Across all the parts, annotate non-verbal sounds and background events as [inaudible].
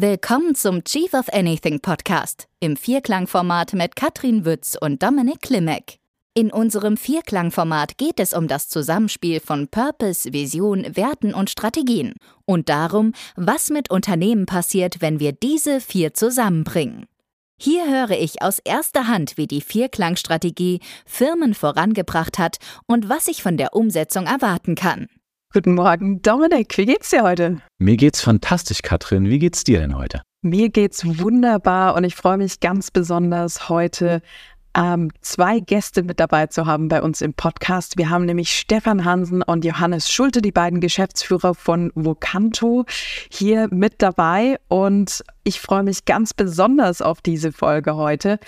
Willkommen zum Chief of Anything Podcast im Vierklangformat mit Katrin Wütz und Dominik Klimek. In unserem Vierklangformat geht es um das Zusammenspiel von Purpose, Vision, Werten und Strategien und darum, was mit Unternehmen passiert, wenn wir diese vier zusammenbringen. Hier höre ich aus erster Hand, wie die Vierklangstrategie Firmen vorangebracht hat und was ich von der Umsetzung erwarten kann. Guten Morgen, Dominik. Wie geht's dir heute? Mir geht's fantastisch, Katrin. Wie geht's dir denn heute? Mir geht's wunderbar und ich freue mich ganz besonders heute ähm, zwei Gäste mit dabei zu haben bei uns im Podcast. Wir haben nämlich Stefan Hansen und Johannes Schulte, die beiden Geschäftsführer von Vocanto, hier mit dabei. Und ich freue mich ganz besonders auf diese Folge heute,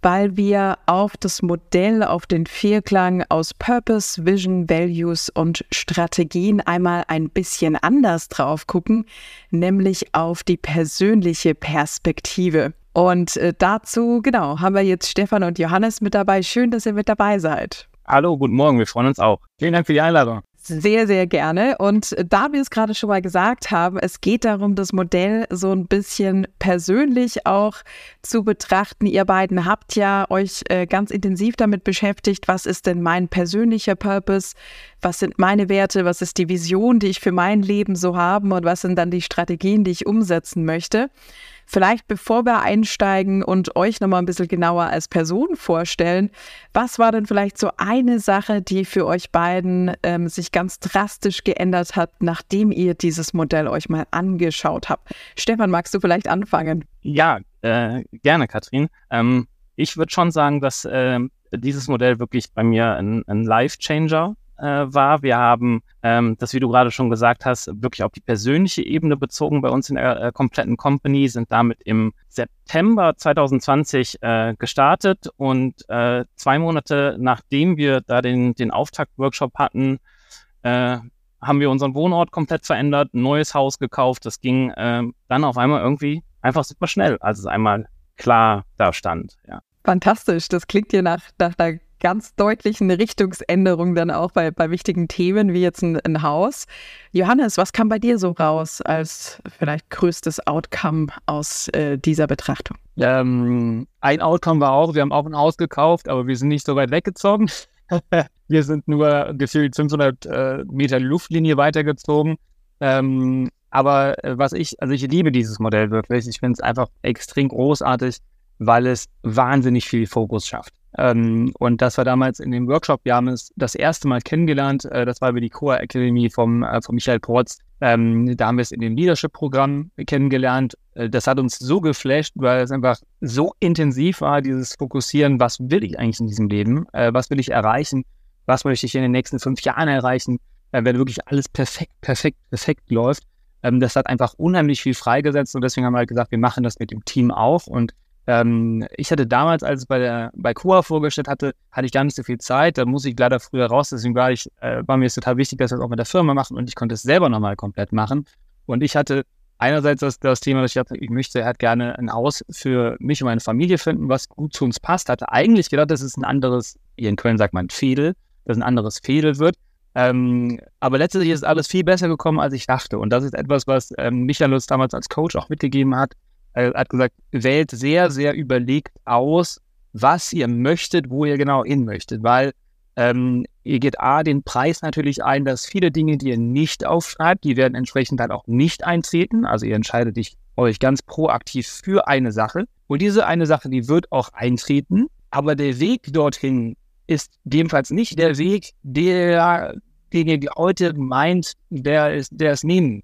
weil wir auf das Modell, auf den Vierklang aus Purpose, Vision, Values und Strategien einmal ein bisschen anders drauf gucken, nämlich auf die persönliche Perspektive. Und äh, dazu, genau, haben wir jetzt Stefan und Johannes mit dabei. Schön, dass ihr mit dabei seid. Hallo, guten Morgen, wir freuen uns auch. Vielen Dank für die Einladung. Sehr, sehr gerne. Und da wir es gerade schon mal gesagt haben, es geht darum, das Modell so ein bisschen persönlich auch zu betrachten. Ihr beiden habt ja euch äh, ganz intensiv damit beschäftigt, was ist denn mein persönlicher Purpose? Was sind meine Werte? Was ist die Vision, die ich für mein Leben so habe? Und was sind dann die Strategien, die ich umsetzen möchte? Vielleicht bevor wir einsteigen und euch nochmal ein bisschen genauer als Person vorstellen, was war denn vielleicht so eine Sache, die für euch beiden ähm, sich ganz drastisch geändert hat, nachdem ihr dieses Modell euch mal angeschaut habt? Stefan, magst du vielleicht anfangen? Ja, äh, gerne, Katrin. Ähm, ich würde schon sagen, dass äh, dieses Modell wirklich bei mir ein, ein Life-Changer äh, war. Wir haben ähm, das, wie du gerade schon gesagt hast, wirklich auf die persönliche Ebene bezogen bei uns in der äh, kompletten Company, sind damit im September 2020 äh, gestartet und äh, zwei Monate nachdem wir da den, den Auftakt-Workshop hatten, äh, haben wir unseren Wohnort komplett verändert, ein neues Haus gekauft. Das ging äh, dann auf einmal irgendwie einfach super schnell, als es einmal klar da stand. Ja. Fantastisch, das klingt dir nach, nach einer ganz deutlichen Richtungsänderung dann auch bei, bei wichtigen Themen wie jetzt ein, ein Haus. Johannes, was kam bei dir so raus als vielleicht größtes Outcome aus äh, dieser Betrachtung? Ähm, ein Outcome war auch, wir haben auch ein Haus gekauft, aber wir sind nicht so weit weggezogen. [laughs] wir sind nur gefühlt 500 äh, Meter Luftlinie weitergezogen. Ähm, aber äh, was ich, also ich liebe dieses Modell wirklich. Ich finde es einfach extrem großartig, weil es wahnsinnig viel Fokus schafft. Ähm, und das war damals in dem Workshop, wir haben es das erste Mal kennengelernt, äh, das war über die Core Academy vom, äh, von Michael Porz. Ähm, da haben wir es in dem Leadership-Programm kennengelernt. Äh, das hat uns so geflasht, weil es einfach so intensiv war, dieses Fokussieren, was will ich eigentlich in diesem Leben, äh, was will ich erreichen, was möchte ich in den nächsten fünf Jahren erreichen, äh, wenn wirklich alles perfekt, perfekt, perfekt läuft. Ähm, das hat einfach unheimlich viel freigesetzt. Und deswegen haben wir halt gesagt, wir machen das mit dem Team auch. Und ähm, ich hatte damals, als ich bei der bei Coa vorgestellt hatte, hatte ich gar nicht so viel Zeit. Da muss ich leider früher raus. Deswegen war ich, äh, war mir es total wichtig, dass wir das auch mit der Firma machen und ich konnte es selber nochmal komplett machen. Und ich hatte einerseits das, das Thema, dass ich hatte, ich möchte halt gerne ein Haus für mich und meine Familie finden, was gut zu uns passt. Hatte eigentlich gedacht, das ist ein anderes, hier in Köln sagt man Fädel, dass ein anderes Fädel wird. Ähm, aber letztendlich ist alles viel besser gekommen, als ich dachte. Und das ist etwas, was ähm, Michael uns damals als Coach auch mitgegeben hat er hat gesagt, wählt sehr, sehr überlegt aus, was ihr möchtet, wo ihr genau hin möchtet, weil ähm, ihr geht A, den Preis natürlich ein, dass viele Dinge, die ihr nicht aufschreibt, die werden entsprechend dann auch nicht eintreten. Also ihr entscheidet dich, euch ganz proaktiv für eine Sache. Und diese eine Sache, die wird auch eintreten. Aber der Weg dorthin ist jedenfalls nicht der Weg, der, den ihr heute meint, der, ist, der es nehmen.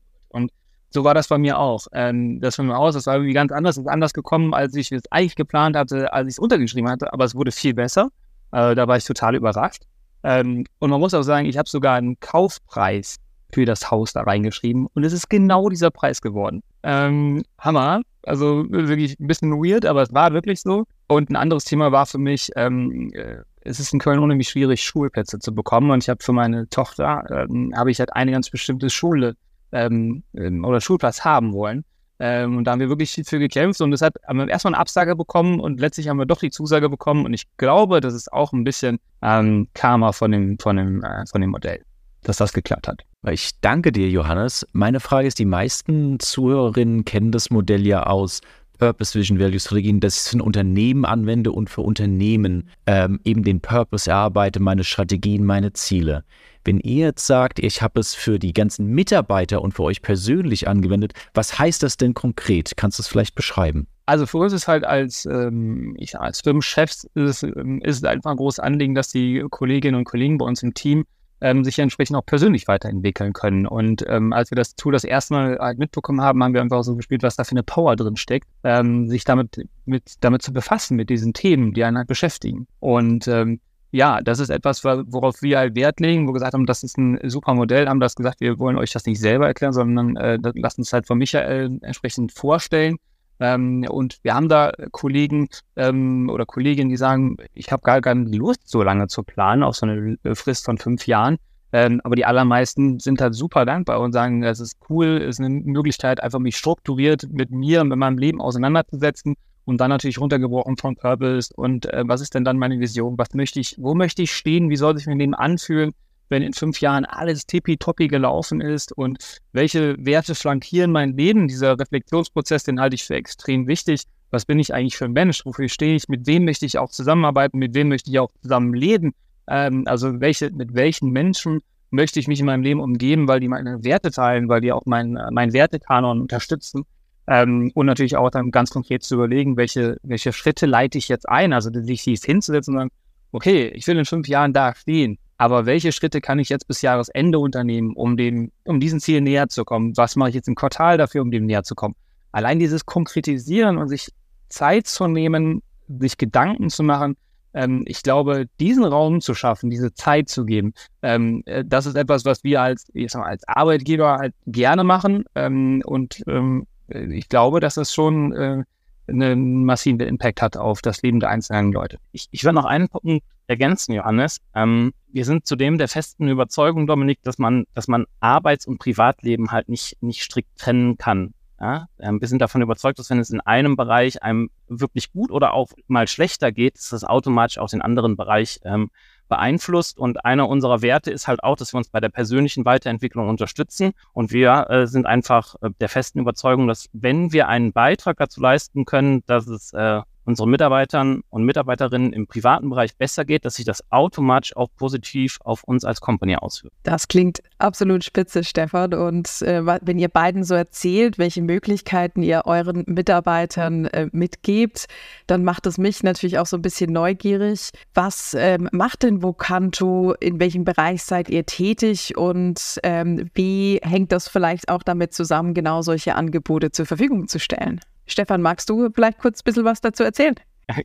So war das bei mir auch. Ähm, das von mir aus, das war irgendwie ganz anders, ist anders gekommen, als ich es eigentlich geplant hatte, als ich es untergeschrieben hatte, aber es wurde viel besser. Äh, da war ich total überrascht. Ähm, und man muss auch sagen, ich habe sogar einen Kaufpreis für das Haus da reingeschrieben und es ist genau dieser Preis geworden. Ähm, Hammer. Also wirklich ein bisschen weird, aber es war wirklich so. Und ein anderes Thema war für mich, ähm, äh, es ist in Köln unheimlich schwierig, Schulplätze zu bekommen. Und ich habe für meine Tochter, ähm, habe ich halt eine ganz bestimmte Schule ähm, ähm, oder Schulplatz haben wollen. Ähm, und da haben wir wirklich viel für gekämpft und es hat haben wir erstmal eine Absage bekommen und letztlich haben wir doch die Zusage bekommen und ich glaube, das ist auch ein bisschen ähm, Karma von dem, von dem, äh, von dem Modell. dass das geklappt hat. Ich danke dir, Johannes. Meine Frage ist, die meisten Zuhörerinnen kennen das Modell ja aus Purpose Vision Value Strategien, dass ich es für ein Unternehmen anwende und für Unternehmen ähm, eben den Purpose erarbeite, meine Strategien, meine Ziele. Wenn ihr jetzt sagt, ich habe es für die ganzen Mitarbeiter und für euch persönlich angewendet, was heißt das denn konkret? Kannst du es vielleicht beschreiben? Also für uns ist halt als, ähm, ich als Firmenchefs ist, ähm, ist es einfach ein großes Anliegen, dass die Kolleginnen und Kollegen bei uns im Team ähm, sich entsprechend auch persönlich weiterentwickeln können. Und ähm, als wir das Tool das erste Mal halt mitbekommen haben, haben wir einfach so gespielt, was da für eine Power drin steckt, ähm, sich damit, mit, damit zu befassen, mit diesen Themen, die einen halt beschäftigen. Und ähm, ja, das ist etwas, worauf wir halt Wert legen, wo wir gesagt haben, das ist ein super Modell, haben das gesagt, wir wollen euch das nicht selber erklären, sondern äh, lasst uns halt von Michael entsprechend vorstellen. Ähm, und wir haben da Kollegen ähm, oder Kolleginnen, die sagen, ich habe gar keine Lust, so lange zu planen, auf so eine Frist von fünf Jahren. Ähm, aber die allermeisten sind halt super dankbar und sagen, es ist cool, es ist eine Möglichkeit, einfach mich strukturiert mit mir und mit meinem Leben auseinanderzusetzen und dann natürlich runtergebrochen von Purpose und äh, was ist denn dann meine Vision? Was möchte ich, wo möchte ich stehen? Wie soll sich mein Leben anfühlen, wenn in fünf Jahren alles tippitoppi gelaufen ist und welche Werte flankieren mein Leben? Dieser Reflexionsprozess, den halte ich für extrem wichtig. Was bin ich eigentlich für ein Mensch? Wofür stehe ich? Mit wem möchte ich auch zusammenarbeiten? Mit wem möchte ich auch zusammenleben? Ähm, also welche, mit welchen Menschen möchte ich mich in meinem Leben umgeben, weil die meine Werte teilen, weil die auch mein, mein Wertekanon unterstützen? Ähm, und natürlich auch dann ganz konkret zu überlegen, welche, welche Schritte leite ich jetzt ein, also sich dies hinzusetzen und sagen, okay, ich will in fünf Jahren da stehen, aber welche Schritte kann ich jetzt bis Jahresende unternehmen, um dem, um diesen Ziel näher zu kommen? Was mache ich jetzt im Quartal dafür, um dem näher zu kommen? Allein dieses Konkretisieren und sich Zeit zu nehmen, sich Gedanken zu machen, ähm, ich glaube, diesen Raum zu schaffen, diese Zeit zu geben, ähm, äh, das ist etwas, was wir als, ich sag mal, als Arbeitgeber halt gerne machen ähm, und ähm, äh, ich glaube, dass es schon äh, einen massiven Impact hat auf das Leben der einzelnen Leute. Ich, ich werde noch einen Punkt ergänzen, Johannes. Ähm, wir sind zudem der festen Überzeugung, Dominik, dass man, dass man Arbeits- und Privatleben halt nicht, nicht strikt trennen kann. Ja? Ähm, wir sind davon überzeugt, dass wenn es in einem Bereich einem wirklich gut oder auch mal schlechter geht, dass das automatisch auch den anderen Bereich ähm, beeinflusst. Und einer unserer Werte ist halt auch, dass wir uns bei der persönlichen Weiterentwicklung unterstützen. Und wir äh, sind einfach äh, der festen Überzeugung, dass wenn wir einen Beitrag dazu leisten können, dass es äh, unseren Mitarbeitern und Mitarbeiterinnen im privaten Bereich besser geht, dass sich das automatisch auch positiv auf uns als Company auswirkt. Das klingt absolut spitze, Stefan. Und äh, wenn ihr beiden so erzählt, welche Möglichkeiten ihr euren Mitarbeitern äh, mitgebt, dann macht es mich natürlich auch so ein bisschen neugierig. Was ähm, macht denn Vocanto? In welchem Bereich seid ihr tätig? Und ähm, wie hängt das vielleicht auch damit zusammen, genau solche Angebote zur Verfügung zu stellen? Stefan, magst du vielleicht kurz ein bisschen was dazu erzählen?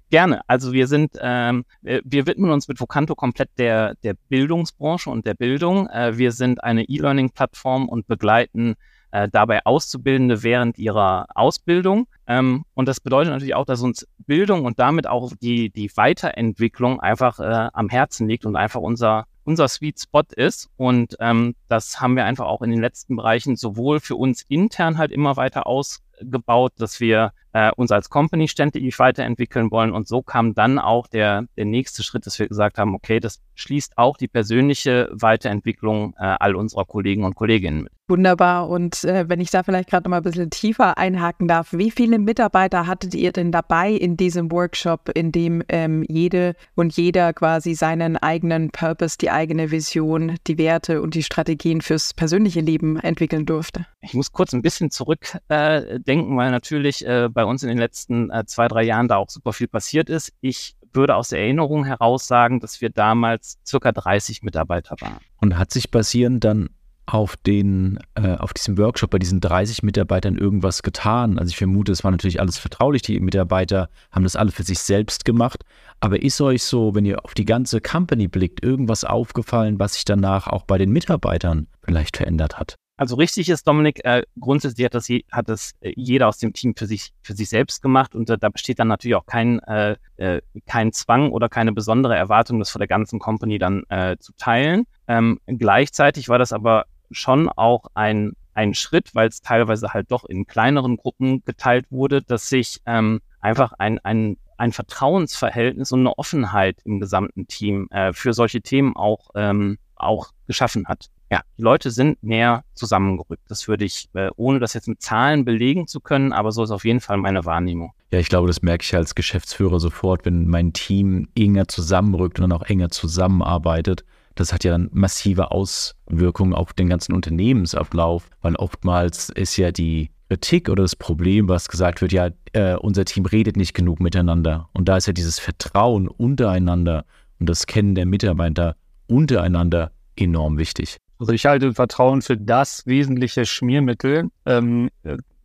Gerne. Also wir sind, ähm, wir widmen uns mit Vocanto komplett der, der Bildungsbranche und der Bildung. Äh, wir sind eine E-Learning-Plattform und begleiten äh, dabei Auszubildende während ihrer Ausbildung. Ähm, und das bedeutet natürlich auch, dass uns Bildung und damit auch die, die Weiterentwicklung einfach äh, am Herzen liegt und einfach unser, unser Sweet Spot ist. Und ähm, das haben wir einfach auch in den letzten Bereichen sowohl für uns intern halt immer weiter aus gebaut, dass wir äh, uns als Company ständig weiterentwickeln wollen. Und so kam dann auch der, der nächste Schritt, dass wir gesagt haben, okay, das schließt auch die persönliche Weiterentwicklung äh, all unserer Kollegen und Kolleginnen mit. Wunderbar. Und äh, wenn ich da vielleicht gerade noch mal ein bisschen tiefer einhaken darf, wie viele Mitarbeiter hattet ihr denn dabei in diesem Workshop, in dem ähm, jede und jeder quasi seinen eigenen Purpose, die eigene Vision, die Werte und die Strategien fürs persönliche Leben entwickeln durfte? Ich muss kurz ein bisschen zurückdenken, äh, weil natürlich äh, bei uns in den letzten äh, zwei, drei Jahren da auch super viel passiert ist. Ich würde aus der Erinnerung heraus sagen, dass wir damals circa 30 Mitarbeiter waren. Und hat sich basierend dann auf den, äh, auf diesem Workshop bei diesen 30 Mitarbeitern irgendwas getan? Also ich vermute, es war natürlich alles vertraulich. Die Mitarbeiter haben das alle für sich selbst gemacht. Aber ist euch so, wenn ihr auf die ganze Company blickt, irgendwas aufgefallen, was sich danach auch bei den Mitarbeitern vielleicht verändert hat? Also richtig ist, Dominik, äh, grundsätzlich hat das, hat das äh, jeder aus dem Team für sich, für sich selbst gemacht und äh, da besteht dann natürlich auch kein, äh, äh, kein Zwang oder keine besondere Erwartung, das vor der ganzen Company dann äh, zu teilen. Ähm, gleichzeitig war das aber schon auch ein, ein Schritt, weil es teilweise halt doch in kleineren Gruppen geteilt wurde, dass sich ähm, einfach ein, ein, ein Vertrauensverhältnis und eine Offenheit im gesamten Team äh, für solche Themen auch, ähm, auch geschaffen hat. Ja, die Leute sind mehr zusammengerückt. Das würde ich, äh, ohne das jetzt mit Zahlen belegen zu können, aber so ist auf jeden Fall meine Wahrnehmung. Ja, ich glaube, das merke ich als Geschäftsführer sofort, wenn mein Team enger zusammenrückt und dann auch enger zusammenarbeitet. Das hat ja massive Auswirkungen auf den ganzen Unternehmensablauf, weil oftmals ist ja die Kritik oder das Problem, was gesagt wird, ja, äh, unser Team redet nicht genug miteinander. Und da ist ja dieses Vertrauen untereinander und das Kennen der Mitarbeiter untereinander enorm wichtig. Also ich halte Vertrauen für das wesentliche Schmiermittel, ähm,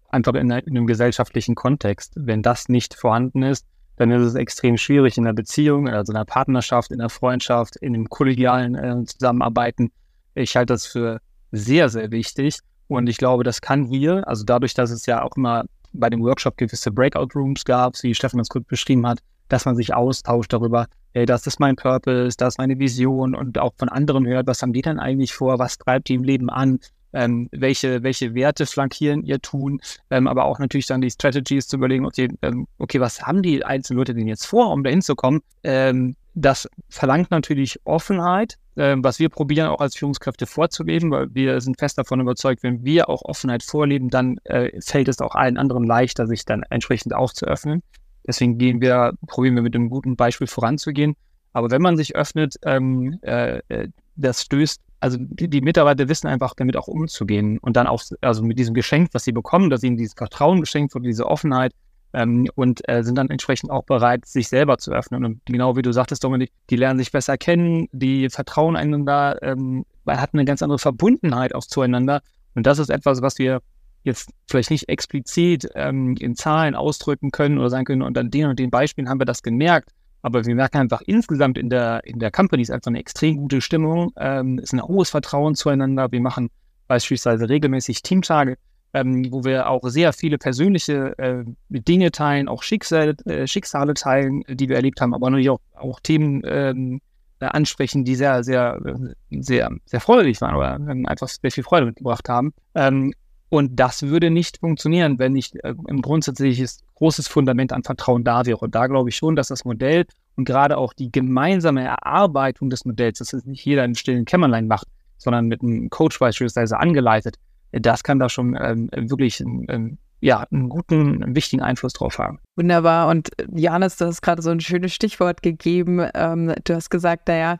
einfach in, in, einem gesellschaftlichen Kontext. Wenn das nicht vorhanden ist, dann ist es extrem schwierig in der Beziehung, also in der Partnerschaft, in der Freundschaft, in dem kollegialen äh, Zusammenarbeiten. Ich halte das für sehr, sehr wichtig. Und ich glaube, das kann hier, also dadurch, dass es ja auch immer bei dem Workshop gewisse Breakout Rooms gab, wie Stefan das gut beschrieben hat, dass man sich austauscht darüber, hey, das ist mein Purpose, das ist meine Vision und auch von anderen hört, was haben die denn eigentlich vor, was treibt die im Leben an, ähm, welche, welche Werte flankieren ihr Tun, ähm, aber auch natürlich dann die Strategies zu überlegen, okay, ähm, okay, was haben die einzelnen Leute denn jetzt vor, um da hinzukommen? Ähm, das verlangt natürlich Offenheit, ähm, was wir probieren auch als Führungskräfte vorzuleben, weil wir sind fest davon überzeugt, wenn wir auch Offenheit vorleben, dann äh, fällt es auch allen anderen leichter, sich dann entsprechend aufzuöffnen. Deswegen gehen wir, probieren wir mit einem guten Beispiel voranzugehen. Aber wenn man sich öffnet, ähm, äh, äh, das stößt, also die, die, Mitarbeiter wissen einfach damit auch umzugehen und dann auch, also mit diesem Geschenk, was sie bekommen, dass ihnen dieses Vertrauen geschenkt wird, diese Offenheit ähm, und äh, sind dann entsprechend auch bereit, sich selber zu öffnen. Und genau wie du sagtest, Dominik, die lernen sich besser kennen, die vertrauen einander, ähm, hat eine ganz andere Verbundenheit auch zueinander. Und das ist etwas, was wir jetzt vielleicht nicht explizit ähm, in Zahlen ausdrücken können oder sagen können, und an den und den Beispielen haben wir das gemerkt. Aber wir merken einfach insgesamt in der, in der Company ist einfach eine extrem gute Stimmung, ähm, ist ein hohes Vertrauen zueinander. Wir machen beispielsweise regelmäßig Teamtage, ähm, wo wir auch sehr viele persönliche äh, Dinge teilen, auch Schicksale, äh, Schicksale teilen, die wir erlebt haben, aber natürlich auch, auch Themen ähm, äh, ansprechen, die sehr, sehr, sehr, sehr freudig waren oder ähm, einfach sehr viel Freude mitgebracht haben. Ähm, und das würde nicht funktionieren, wenn nicht äh, ein grundsätzliches großes Fundament an Vertrauen da wäre. Und da glaube ich schon, dass das Modell und gerade auch die gemeinsame Erarbeitung des Modells, dass es nicht jeder im stillen Kämmerlein macht, sondern mit einem Coach beispielsweise angeleitet, das kann da schon ähm, wirklich ähm, ja, einen guten, einen wichtigen Einfluss drauf haben. Wunderbar. Und äh, Janis, du hast gerade so ein schönes Stichwort gegeben. Ähm, du hast gesagt, naja,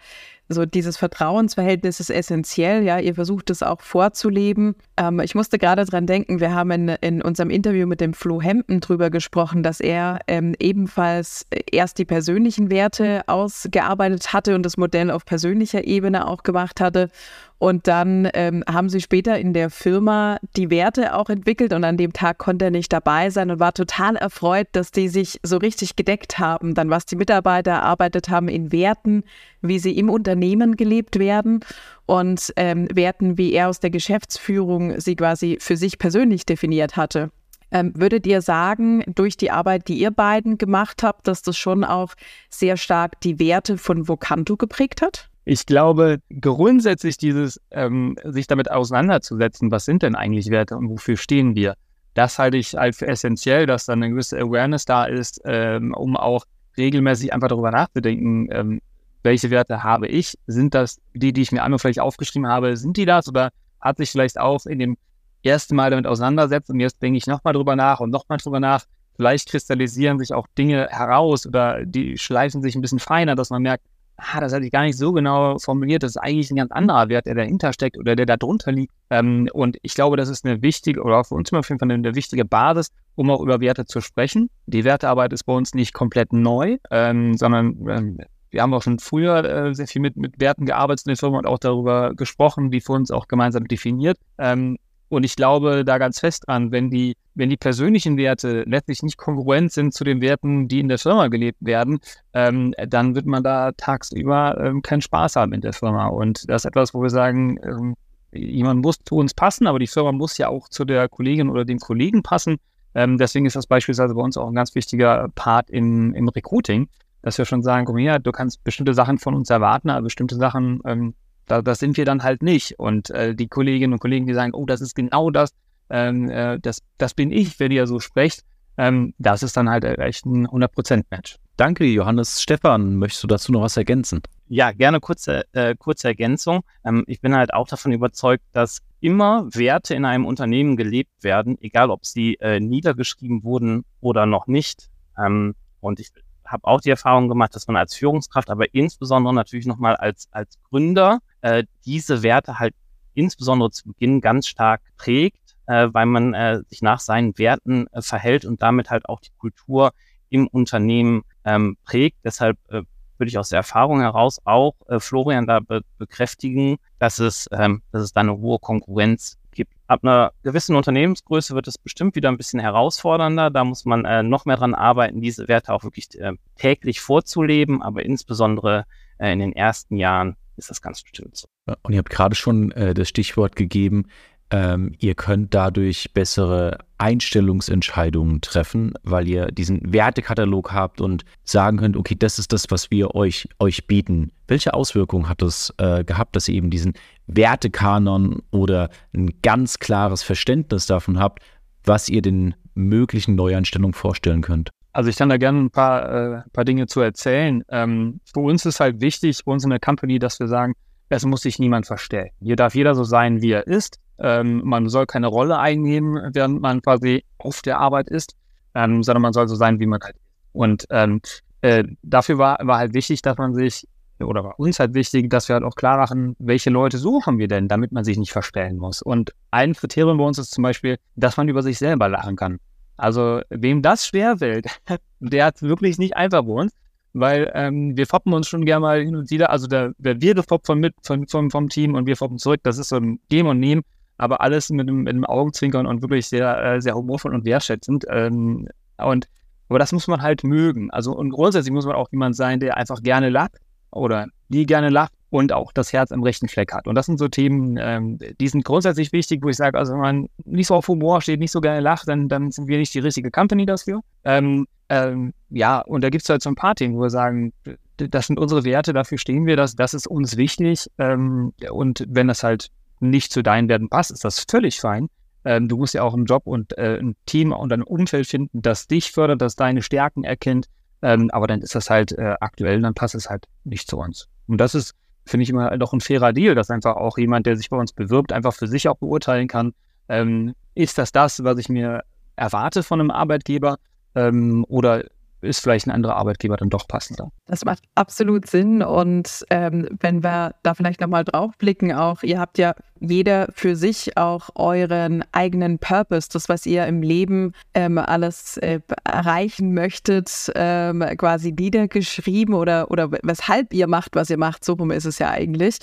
so dieses Vertrauensverhältnis ist essentiell, ja. Ihr versucht es auch vorzuleben. Ähm, ich musste gerade dran denken, wir haben in, in unserem Interview mit dem Flo Hempen drüber gesprochen, dass er ähm, ebenfalls erst die persönlichen Werte ausgearbeitet hatte und das Modell auf persönlicher Ebene auch gemacht hatte und dann ähm, haben sie später in der Firma die Werte auch entwickelt und an dem Tag konnte er nicht dabei sein und war total erfreut, dass die sich so richtig gedeckt haben, dann was die Mitarbeiter erarbeitet haben in Werten, wie sie im Unternehmen gelebt werden und ähm, Werten, wie er aus der Geschäftsführung sie quasi für sich persönlich definiert hatte. Ähm, würdet ihr sagen, durch die Arbeit, die ihr beiden gemacht habt, dass das schon auch sehr stark die Werte von Vocanto geprägt hat? Ich glaube, grundsätzlich dieses, ähm, sich damit auseinanderzusetzen, was sind denn eigentlich Werte und wofür stehen wir, das halte ich halt für essentiell, dass da eine gewisse Awareness da ist, ähm, um auch regelmäßig einfach darüber nachzudenken, ähm, welche Werte habe ich? Sind das die, die ich mir einmal vielleicht aufgeschrieben habe, sind die das? Oder hat sich vielleicht auch in dem ersten Mal damit auseinandersetzt und jetzt denke ich nochmal drüber nach und nochmal drüber nach. Vielleicht kristallisieren sich auch Dinge heraus oder die schleifen sich ein bisschen feiner, dass man merkt, ah, das hatte ich gar nicht so genau formuliert, das ist eigentlich ein ganz anderer Wert, der dahinter steckt oder der da drunter liegt. Ähm, und ich glaube, das ist eine wichtige, oder für uns auf jeden Fall eine, wichtige Basis, um auch über Werte zu sprechen. Die Wertearbeit ist bei uns nicht komplett neu, ähm, sondern ähm, wir haben auch schon früher äh, sehr viel mit, mit Werten gearbeitet in der Firma und auch darüber gesprochen, die für uns auch gemeinsam definiert. Ähm, und ich glaube da ganz fest dran, wenn die, wenn die persönlichen Werte letztlich nicht kongruent sind zu den Werten, die in der Firma gelebt werden, ähm, dann wird man da tagsüber ähm, keinen Spaß haben in der Firma. Und das ist etwas, wo wir sagen, ähm, jemand muss zu uns passen, aber die Firma muss ja auch zu der Kollegin oder dem Kollegen passen. Ähm, deswegen ist das beispielsweise bei uns auch ein ganz wichtiger Part im, im Recruiting, dass wir schon sagen, komm her, du kannst bestimmte Sachen von uns erwarten, aber bestimmte Sachen ähm, da, das sind wir dann halt nicht. Und äh, die Kolleginnen und Kollegen, die sagen, oh, das ist genau das, ähm, äh, das, das bin ich, wenn ihr so sprecht, ähm, das ist dann halt echt ein 100%-Match. Danke, Johannes. Stefan, möchtest du dazu noch was ergänzen? Ja, gerne kurze, äh, kurze Ergänzung. Ähm, ich bin halt auch davon überzeugt, dass immer Werte in einem Unternehmen gelebt werden, egal ob sie äh, niedergeschrieben wurden oder noch nicht. Ähm, und ich habe auch die Erfahrung gemacht, dass man als Führungskraft, aber insbesondere natürlich nochmal als, als Gründer, äh, diese Werte halt insbesondere zu Beginn ganz stark prägt, äh, weil man äh, sich nach seinen Werten äh, verhält und damit halt auch die Kultur im Unternehmen ähm, prägt. Deshalb äh, würde ich aus der Erfahrung heraus auch äh, Florian da be bekräftigen, dass es, ähm, dass es da eine hohe Konkurrenz gibt. Ab einer gewissen Unternehmensgröße wird es bestimmt wieder ein bisschen herausfordernder. Da muss man äh, noch mehr dran arbeiten, diese Werte auch wirklich äh, täglich vorzuleben, aber insbesondere äh, in den ersten Jahren ist das ganz bestimmt so. Und ihr habt gerade schon äh, das Stichwort gegeben, ähm, ihr könnt dadurch bessere Einstellungsentscheidungen treffen, weil ihr diesen Wertekatalog habt und sagen könnt, okay, das ist das, was wir euch, euch bieten. Welche Auswirkungen hat das äh, gehabt, dass ihr eben diesen Wertekanon oder ein ganz klares Verständnis davon habt, was ihr den möglichen Neueinstellungen vorstellen könnt? Also ich kann da gerne ein paar, äh, paar Dinge zu erzählen. Ähm, für uns ist halt wichtig, für uns in der Company, dass wir sagen, es muss sich niemand verstellen. Hier darf jeder so sein, wie er ist. Ähm, man soll keine Rolle einnehmen, während man quasi auf der Arbeit ist, ähm, sondern man soll so sein, wie man halt ist. Und ähm, äh, dafür war, war halt wichtig, dass man sich, oder war uns halt wichtig, dass wir halt auch klar machen, welche Leute suchen wir denn, damit man sich nicht verstellen muss. Und ein Kriterium bei uns ist zum Beispiel, dass man über sich selber lachen kann. Also wem das schwerfällt, [laughs] der hat wirklich nicht einfach bei uns weil ähm, wir foppen uns schon gerne mal hin und wieder. Also der wir foppt von mit von, vom, vom Team und wir foppen zurück. Das ist so ein Geben und Nehmen, aber alles mit einem, mit einem Augenzwinkern und wirklich sehr, äh, sehr humorvoll und wertschätzend. Ähm, und aber das muss man halt mögen. Also und grundsätzlich muss man auch jemand sein, der einfach gerne lacht oder die gerne lacht und auch das Herz am rechten Fleck hat. Und das sind so Themen, ähm, die sind grundsätzlich wichtig, wo ich sage, also wenn man nicht so auf Humor steht, nicht so gerne lacht, dann, dann sind wir nicht die richtige Company dafür. Ähm, ähm, ja, und da gibt es halt so ein paar Themen, wo wir sagen, das sind unsere Werte, dafür stehen wir, das, das ist uns wichtig. Ähm, und wenn das halt nicht zu deinen Werten passt, ist das völlig fein. Ähm, du musst ja auch einen Job und äh, ein Team und ein Umfeld finden, das dich fördert, das deine Stärken erkennt. Ähm, aber dann ist das halt äh, aktuell, dann passt es halt nicht zu uns. Und das ist, finde ich immer doch ein fairer Deal, dass einfach auch jemand, der sich bei uns bewirbt, einfach für sich auch beurteilen kann, ähm, ist das das, was ich mir erwarte von einem Arbeitgeber? Ähm, oder ist vielleicht ein anderer Arbeitgeber dann doch passender. Das macht absolut Sinn. Und ähm, wenn wir da vielleicht nochmal drauf blicken, auch, ihr habt ja jeder für sich auch euren eigenen Purpose, das, was ihr im Leben ähm, alles äh, erreichen möchtet, ähm, quasi niedergeschrieben oder, oder weshalb ihr macht, was ihr macht. So rum ist es ja eigentlich.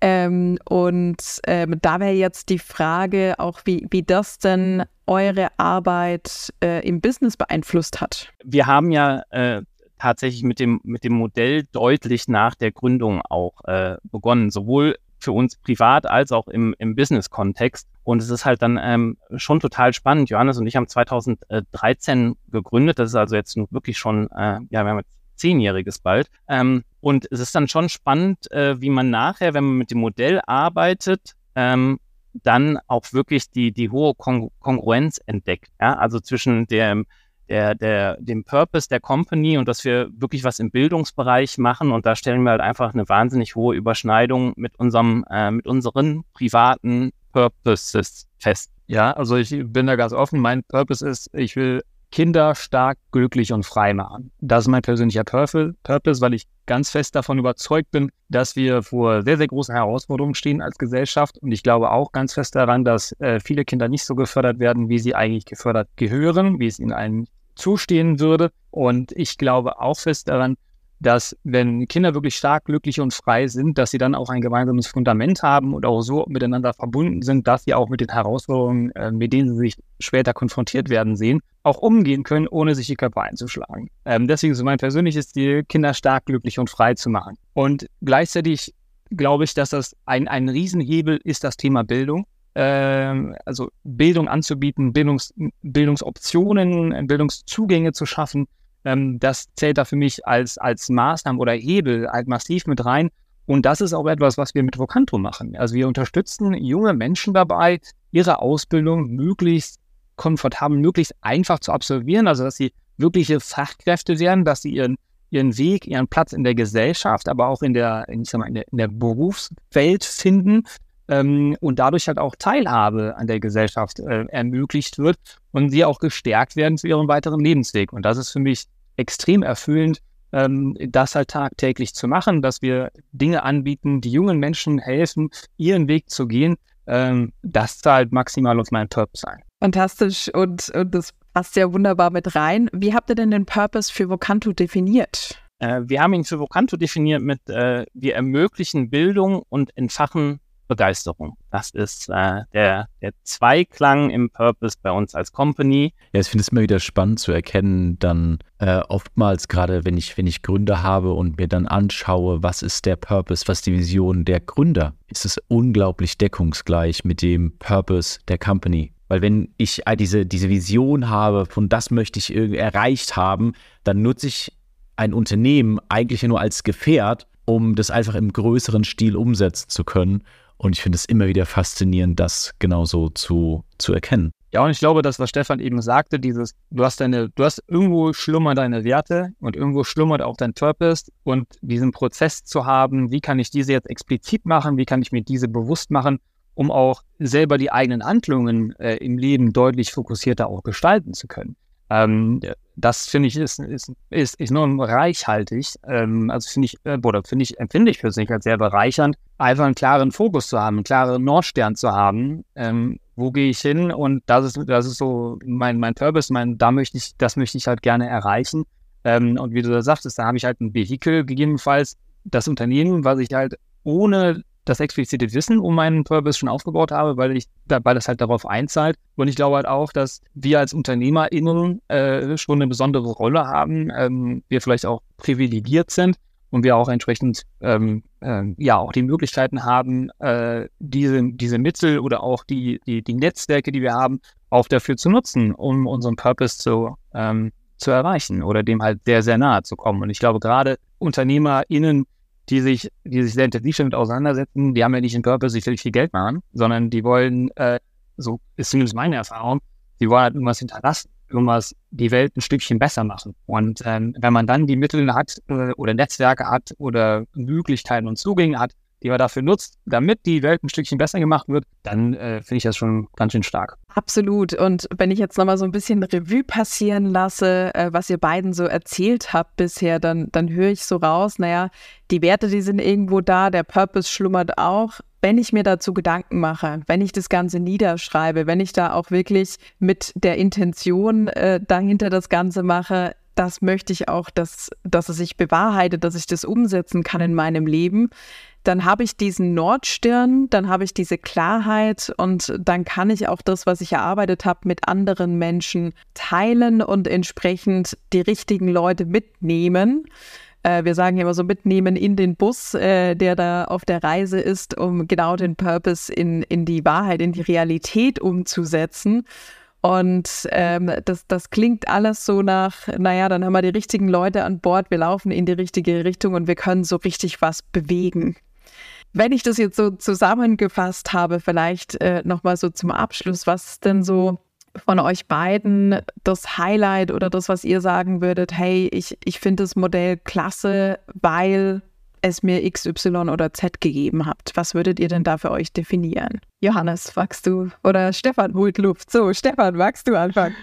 Ähm, und ähm, da wäre jetzt die Frage auch, wie, wie das denn eure Arbeit äh, im Business beeinflusst hat? Wir haben ja äh, tatsächlich mit dem, mit dem Modell deutlich nach der Gründung auch äh, begonnen, sowohl für uns privat als auch im, im Business-Kontext. Und es ist halt dann ähm, schon total spannend. Johannes und ich haben 2013 gegründet. Das ist also jetzt wirklich schon, äh, ja, wir haben jetzt zehnjähriges bald. Ähm, und es ist dann schon spannend, äh, wie man nachher, wenn man mit dem Modell arbeitet, ähm, dann auch wirklich die, die hohe Kon Kongruenz entdeckt. Ja? Also zwischen dem, der, der, dem Purpose der Company und dass wir wirklich was im Bildungsbereich machen. Und da stellen wir halt einfach eine wahnsinnig hohe Überschneidung mit unserem, äh, mit unseren privaten Purposes fest. Ja, also ich bin da ganz offen. Mein Purpose ist, ich will Kinder stark, glücklich und frei machen. Das ist mein persönlicher Purpose, weil ich ganz fest davon überzeugt bin, dass wir vor sehr, sehr großen Herausforderungen stehen als Gesellschaft. Und ich glaube auch ganz fest daran, dass äh, viele Kinder nicht so gefördert werden, wie sie eigentlich gefördert gehören, wie es ihnen eigentlich zustehen würde. Und ich glaube auch fest daran, dass wenn Kinder wirklich stark, glücklich und frei sind, dass sie dann auch ein gemeinsames Fundament haben und auch so miteinander verbunden sind, dass sie auch mit den Herausforderungen, äh, mit denen sie sich später konfrontiert werden sehen, auch umgehen können, ohne sich die Köpfe einzuschlagen. Ähm, deswegen ist mein persönliches Ziel, Kinder stark, glücklich und frei zu machen. Und gleichzeitig glaube ich, dass das ein, ein Riesenhebel ist, das Thema Bildung. Ähm, also Bildung anzubieten, Bildungs, Bildungsoptionen, Bildungszugänge zu schaffen, ähm, das zählt da für mich als, als Maßnahme oder Hebel halt massiv mit rein. Und das ist auch etwas, was wir mit Vocanto machen. Also wir unterstützen junge Menschen dabei, ihre Ausbildung möglichst komfortabel, möglichst einfach zu absolvieren, also dass sie wirkliche Fachkräfte werden, dass sie ihren ihren Weg, ihren Platz in der Gesellschaft, aber auch in der, ich sag mal, in der, in der Berufswelt finden ähm, und dadurch halt auch Teilhabe an der Gesellschaft äh, ermöglicht wird und sie auch gestärkt werden für ihren weiteren Lebensweg. Und das ist für mich extrem erfüllend, ähm, das halt tagtäglich zu machen, dass wir Dinge anbieten, die jungen Menschen helfen, ihren Weg zu gehen. Ähm, das zahlt maximal auf meinen Purpose ein. Fantastisch und, und das passt ja wunderbar mit rein. Wie habt ihr denn den Purpose für Vocanto definiert? Äh, wir haben ihn für Vocanto definiert mit, äh, wir ermöglichen Bildung und entfachen Begeisterung. Das ist äh, der, der Zweiklang im Purpose bei uns als Company. Ja, ich finde es immer wieder spannend zu erkennen, dann äh, oftmals gerade, wenn ich, wenn ich Gründer habe und mir dann anschaue, was ist der Purpose, was die Vision der Gründer, ist es unglaublich deckungsgleich mit dem Purpose der Company. Weil wenn ich diese, diese Vision habe, von das möchte ich erreicht haben, dann nutze ich ein Unternehmen eigentlich nur als Gefährt, um das einfach im größeren Stil umsetzen zu können. Und ich finde es immer wieder faszinierend, das genauso zu, zu erkennen. Ja, und ich glaube, das, was Stefan eben sagte, dieses, du hast deine, du hast irgendwo schlummern deine Werte und irgendwo schlummert auch dein Purpose und diesen Prozess zu haben, wie kann ich diese jetzt explizit machen, wie kann ich mir diese bewusst machen, um auch selber die eigenen Handlungen äh, im Leben deutlich fokussierter auch gestalten zu können. Ähm, das finde ich ist, ist, ist enorm reichhaltig. Ähm, also finde ich, äh, oder finde ich, empfinde ich für sich als sehr bereichernd, einfach einen klaren Fokus zu haben, einen klaren Nordstern zu haben. Ähm, wo gehe ich hin? Und das ist, das ist so mein, mein Purpose, mein, da möchte ich, das möchte ich halt gerne erreichen. Ähm, und wie du da sagtest, da habe ich halt ein Vehikel, gegebenenfalls das Unternehmen, was ich halt ohne das explizite Wissen um meinen Purpose schon aufgebaut habe, weil ich, weil das halt darauf einzahlt. Und ich glaube halt auch, dass wir als UnternehmerInnen äh, schon eine besondere Rolle haben, ähm, wir vielleicht auch privilegiert sind und wir auch entsprechend ähm, äh, ja auch die Möglichkeiten haben, äh, diese, diese Mittel oder auch die, die, die Netzwerke, die wir haben, auch dafür zu nutzen, um unseren Purpose zu, ähm, zu erreichen oder dem halt sehr, sehr nahe zu kommen. Und ich glaube, gerade UnternehmerInnen, die sich, die sich sehr intensiv damit auseinandersetzen, die haben ja nicht den Purpose, sich wirklich viel Geld machen, sondern die wollen, äh, so ist zumindest meine Erfahrung, die wollen halt irgendwas hinterlassen, irgendwas die Welt ein Stückchen besser machen. Und ähm, wenn man dann die Mittel hat äh, oder Netzwerke hat oder Möglichkeiten und Zugänge hat, die man dafür nutzt, damit die Welt ein Stückchen besser gemacht wird, dann äh, finde ich das schon ganz schön stark. Absolut. Und wenn ich jetzt nochmal so ein bisschen Revue passieren lasse, äh, was ihr beiden so erzählt habt bisher, dann, dann höre ich so raus, naja, die Werte, die sind irgendwo da, der Purpose schlummert auch. Wenn ich mir dazu Gedanken mache, wenn ich das Ganze niederschreibe, wenn ich da auch wirklich mit der Intention äh, dahinter das Ganze mache, das möchte ich auch, dass, dass es sich bewahrheitet, dass ich das umsetzen kann in meinem Leben, dann habe ich diesen Nordstirn, dann habe ich diese Klarheit und dann kann ich auch das, was ich erarbeitet habe, mit anderen Menschen teilen und entsprechend die richtigen Leute mitnehmen. Äh, wir sagen ja immer so mitnehmen in den Bus, äh, der da auf der Reise ist, um genau den Purpose in, in die Wahrheit, in die Realität umzusetzen. Und ähm, das, das klingt alles so nach, naja, dann haben wir die richtigen Leute an Bord, wir laufen in die richtige Richtung und wir können so richtig was bewegen. Wenn ich das jetzt so zusammengefasst habe, vielleicht äh, nochmal so zum Abschluss, was ist denn so von euch beiden das Highlight oder das, was ihr sagen würdet, hey, ich, ich finde das Modell klasse, weil es mir XY oder Z gegeben habt. Was würdet ihr denn da für euch definieren? Johannes, magst du? Oder Stefan holt Luft. So, Stefan, magst du anfangen?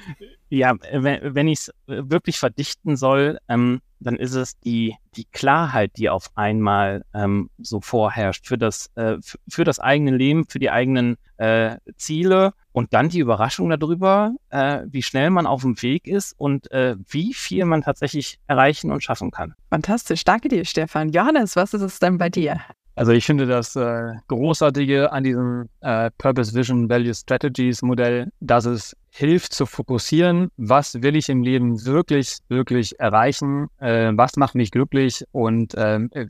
Ja, wenn, ich es wirklich verdichten soll, ähm, dann ist es die, die Klarheit, die auf einmal ähm, so vorherrscht für das, äh, für das eigene Leben, für die eigenen äh, Ziele und dann die Überraschung darüber, äh, wie schnell man auf dem Weg ist und äh, wie viel man tatsächlich erreichen und schaffen kann. Fantastisch, danke dir, Stefan. Johannes, was ist es denn bei dir? Also ich finde das äh, Großartige an diesem äh, Purpose Vision Value Strategies Modell, dass es hilft zu fokussieren, was will ich im Leben wirklich, wirklich erreichen, äh, was macht mich glücklich und ähm, äh,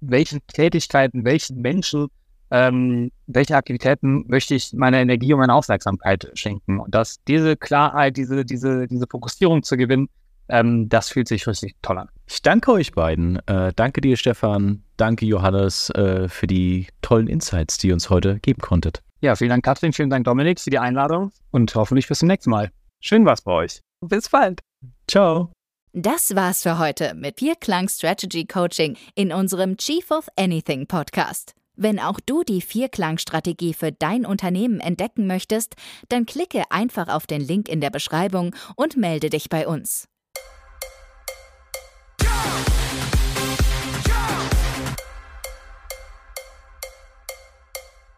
welchen Tätigkeiten, welchen Menschen, ähm, welche Aktivitäten möchte ich meiner Energie und meiner Aufmerksamkeit schenken. Und dass diese Klarheit, diese, diese, diese Fokussierung zu gewinnen, ähm, das fühlt sich richtig toll an. Ich danke euch beiden. Äh, danke dir, Stefan. Danke, Johannes, äh, für die tollen Insights, die ihr uns heute geben konntet. Ja, vielen Dank, Katrin. Vielen Dank, Dominik, für die Einladung und hoffentlich bis zum nächsten Mal. Schön war's bei euch. Bis bald. Ciao. Das war's für heute mit Vierklang Strategy Coaching in unserem Chief of Anything Podcast. Wenn auch du die Vierklang-Strategie für dein Unternehmen entdecken möchtest, dann klicke einfach auf den Link in der Beschreibung und melde dich bei uns.